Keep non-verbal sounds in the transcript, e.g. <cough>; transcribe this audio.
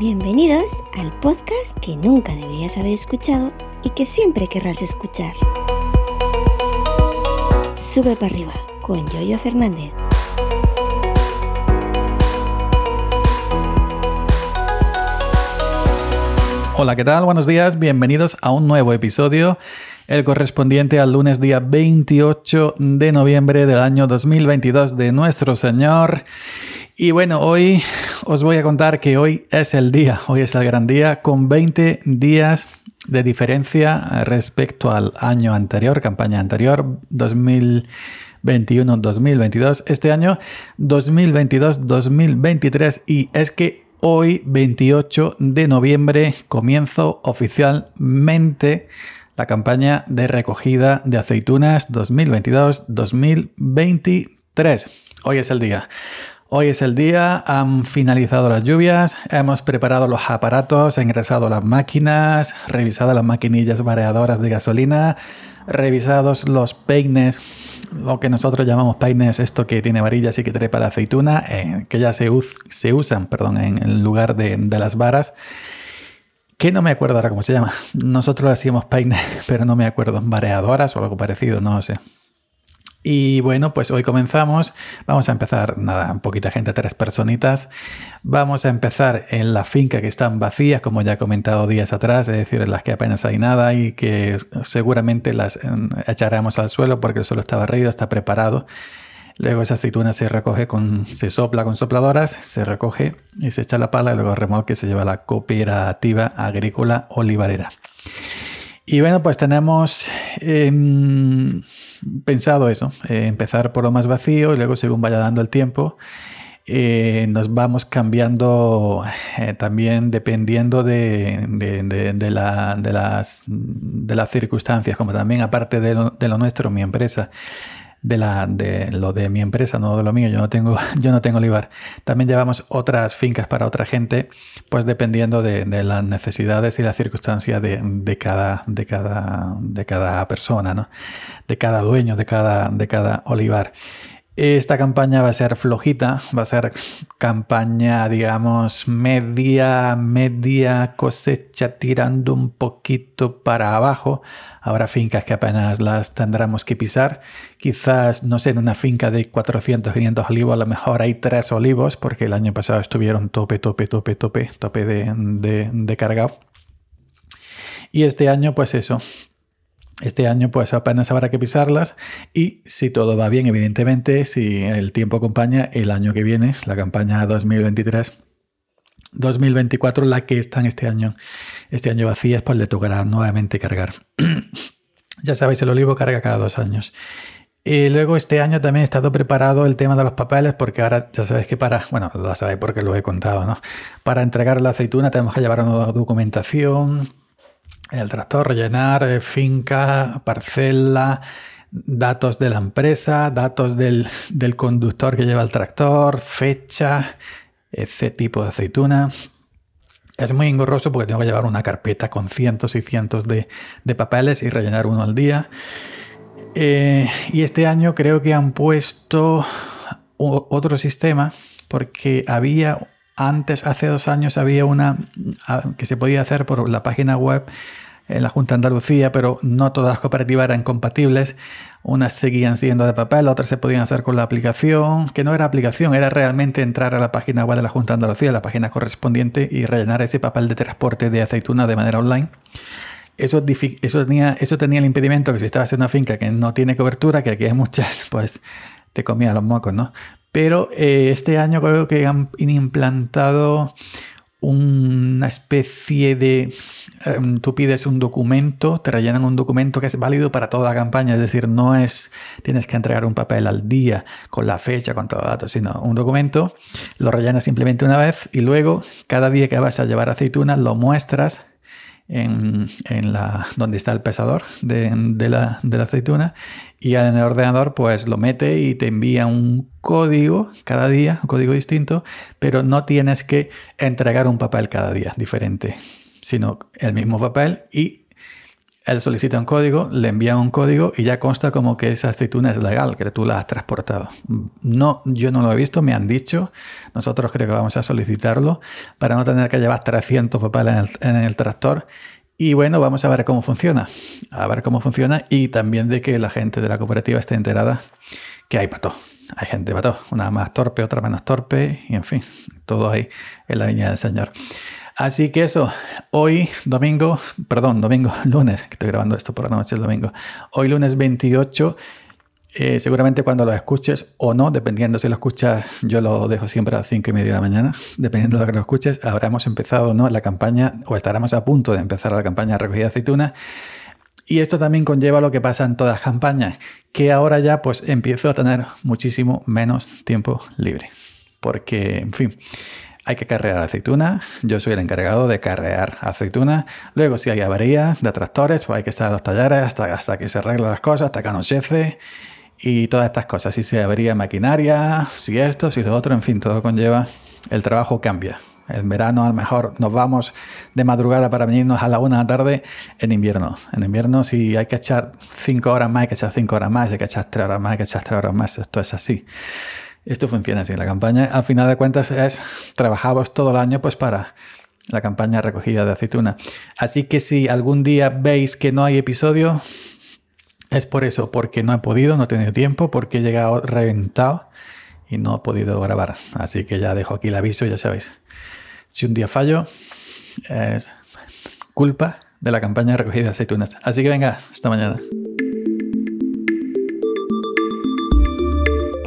Bienvenidos al podcast que nunca deberías haber escuchado y que siempre querrás escuchar. Sube para arriba con Yoyo Fernández. Hola, ¿qué tal? Buenos días, bienvenidos a un nuevo episodio, el correspondiente al lunes día 28 de noviembre del año 2022 de nuestro Señor. Y bueno, hoy os voy a contar que hoy es el día, hoy es el gran día, con 20 días de diferencia respecto al año anterior, campaña anterior, 2021-2022, este año 2022-2023 y es que Hoy, 28 de noviembre, comienzo oficialmente la campaña de recogida de aceitunas 2022-2023. Hoy es el día. Hoy es el día, han finalizado las lluvias, hemos preparado los aparatos, ingresado las máquinas, revisado las maquinillas variadoras de gasolina, revisados los peines, lo que nosotros llamamos peines, esto que tiene varillas y que trepa la aceituna, eh, que ya se, se, usan perdón, en lugar de, las varas, que no me acuerdo ahora cómo se llama. Nosotros decíamos peines, <laughs> pero no me acuerdo, variadoras o algo parecido, no sé. Y bueno, pues hoy comenzamos. Vamos a empezar, nada, poquita gente, tres personitas. Vamos a empezar en la finca que están vacías, como ya he comentado días atrás, es decir, en las que apenas hay nada y que seguramente las em, echaremos al suelo porque el suelo está barrido, está preparado. Luego esa aceituna se recoge con, se sopla con sopladoras, se recoge y se echa la pala y luego remolque se lleva la cooperativa agrícola olivarera. Y bueno, pues tenemos em, pensado eso, eh, empezar por lo más vacío y luego según vaya dando el tiempo, eh, nos vamos cambiando eh, también dependiendo de, de, la, las, de, las, circunstancias, como también aparte de lo, de lo nuestro, mi empresa de, la, de lo de mi empresa, no de lo mío, yo no tengo, <laughs> yo no tengo olivar. También llevamos otras fincas para otra gente, pues dependiendo de, las necesidades y las circunstancias de, cada, de, cada, de cada persona, ¿no? de cada dueño, de cada, de cada olivar. Esta campaña va a ser flojita, va a ser campaña, digamos, media, media cosecha tirando un poquito para abajo. Habrá fincas que apenas las tendremos que pisar. Quizás, no sé, en una finca de 400, 500 olivos, a lo mejor hay tres olivos, porque el año pasado estuvieron tope, tope, tope, tope, tope de, de, cargado. Y este año, pues eso, este año pues apenas habrá que pisarlas y si todo va bien, evidentemente, si el tiempo acompaña, el año que viene, la campaña 2023, 2024, la que está en este año, este año vacía, pues le tocará nuevamente cargar. <clears throat> ya sabéis, el olivo carga cada dos años. Y luego este año también he estado preparado el tema de los papeles porque ahora ya sabéis que para, bueno, lo sabéis porque lo he contado, ¿no? Para entregar la aceituna tenemos que llevar una documentación, el tractor, rellenar eh, finca, parcela, datos de la empresa, datos del, conductor que lleva el tractor, fecha, ese tipo de aceituna. Es muy engorroso porque tengo que llevar una carpeta con cientos y cientos de, papeles y rellenar uno al día. Eh, y este año creo que han puesto otro sistema porque había antes, hace dos años, había una que se podía hacer por la página web en la Junta de Andalucía, pero no todas las cooperativas eran compatibles. Unas seguían siendo de papel, otras se podían hacer con la aplicación, que no era aplicación, era realmente entrar a la página web de la Junta de Andalucía, la página correspondiente, y rellenar ese papel de transporte de aceituna de manera online. Eso, eso, tenía, eso tenía el impedimento que si estabas en una finca que no tiene cobertura, que aquí hay muchas, pues te comía los mocos, ¿no? Pero eh, este año creo que han implantado una especie de... Em, tú pides un documento, te rellenan un documento que es válido para toda la campaña, es decir, no es tienes que entregar un papel al día con la fecha, con todos los datos, sino un documento, lo rellenas simplemente una vez y luego cada día que vas a llevar aceitunas lo muestras en, la, donde está el pesador de, la, de, la, aceituna y en el ordenador pues lo mete y te envía un código cada día, un código distinto, pero no tienes que entregar un papel cada día diferente, sino el mismo papel y él solicita un código, le envía un código y ya consta como que esa aceituna es legal, que tú la has transportado. No, yo no lo he visto, me han dicho. Nosotros creo que vamos a solicitarlo para no tener que llevar 300 papeles en el, tractor. Y bueno, vamos a ver cómo funciona. A ver cómo funciona y también de que la gente de la cooperativa esté enterada que hay para todo. Hay gente para todo. Una más torpe, otra menos torpe. Y en fin, todo ahí en la viña del Señor. Así que eso, hoy domingo, perdón, domingo, <laughs> lunes, que estoy grabando esto por la noche, el domingo. Hoy lunes 28, eh, seguramente cuando lo escuches o no, dependiendo si lo escuchas, yo lo dejo siempre a las 5 y media de la mañana, <laughs> dependiendo de lo que lo escuches, habremos empezado no la campaña o estaremos a punto de empezar la campaña de recogida de aceituna. Y esto también conlleva lo que pasa en todas las campañas, que ahora ya pues empiezo a tener muchísimo menos tiempo libre. Porque, en fin, hay que carrear aceituna. Yo soy el encargado de carrear aceituna. Luego, si hay averías de tractores, pues hay que estar a los talleres hasta, hasta que se arreglen las cosas, hasta que anochece y todas estas cosas. Si se avería maquinaria, si esto, si lo otro, en fin, todo conlleva. El trabajo cambia. En verano a lo mejor nos vamos de madrugada para venirnos a la una de la tarde en invierno. En invierno si hay que echar cinco horas más, hay que echar cinco horas más, hay que echar tres horas más, hay que echar tres horas más. Esto es así. Esto funciona así. La campaña, al final de cuentas, es trabajamos todo el año pues para la campaña recogida de aceituna. Así que si algún día veis que no hay episodio, es por eso, porque no he podido, no he tenido tiempo, porque he llegado reventado y no he podido grabar. Así que ya dejo aquí el aviso, ya sabéis. Si un día fallo, es culpa de la campaña recogida de aceitunas. Así que venga, hasta mañana.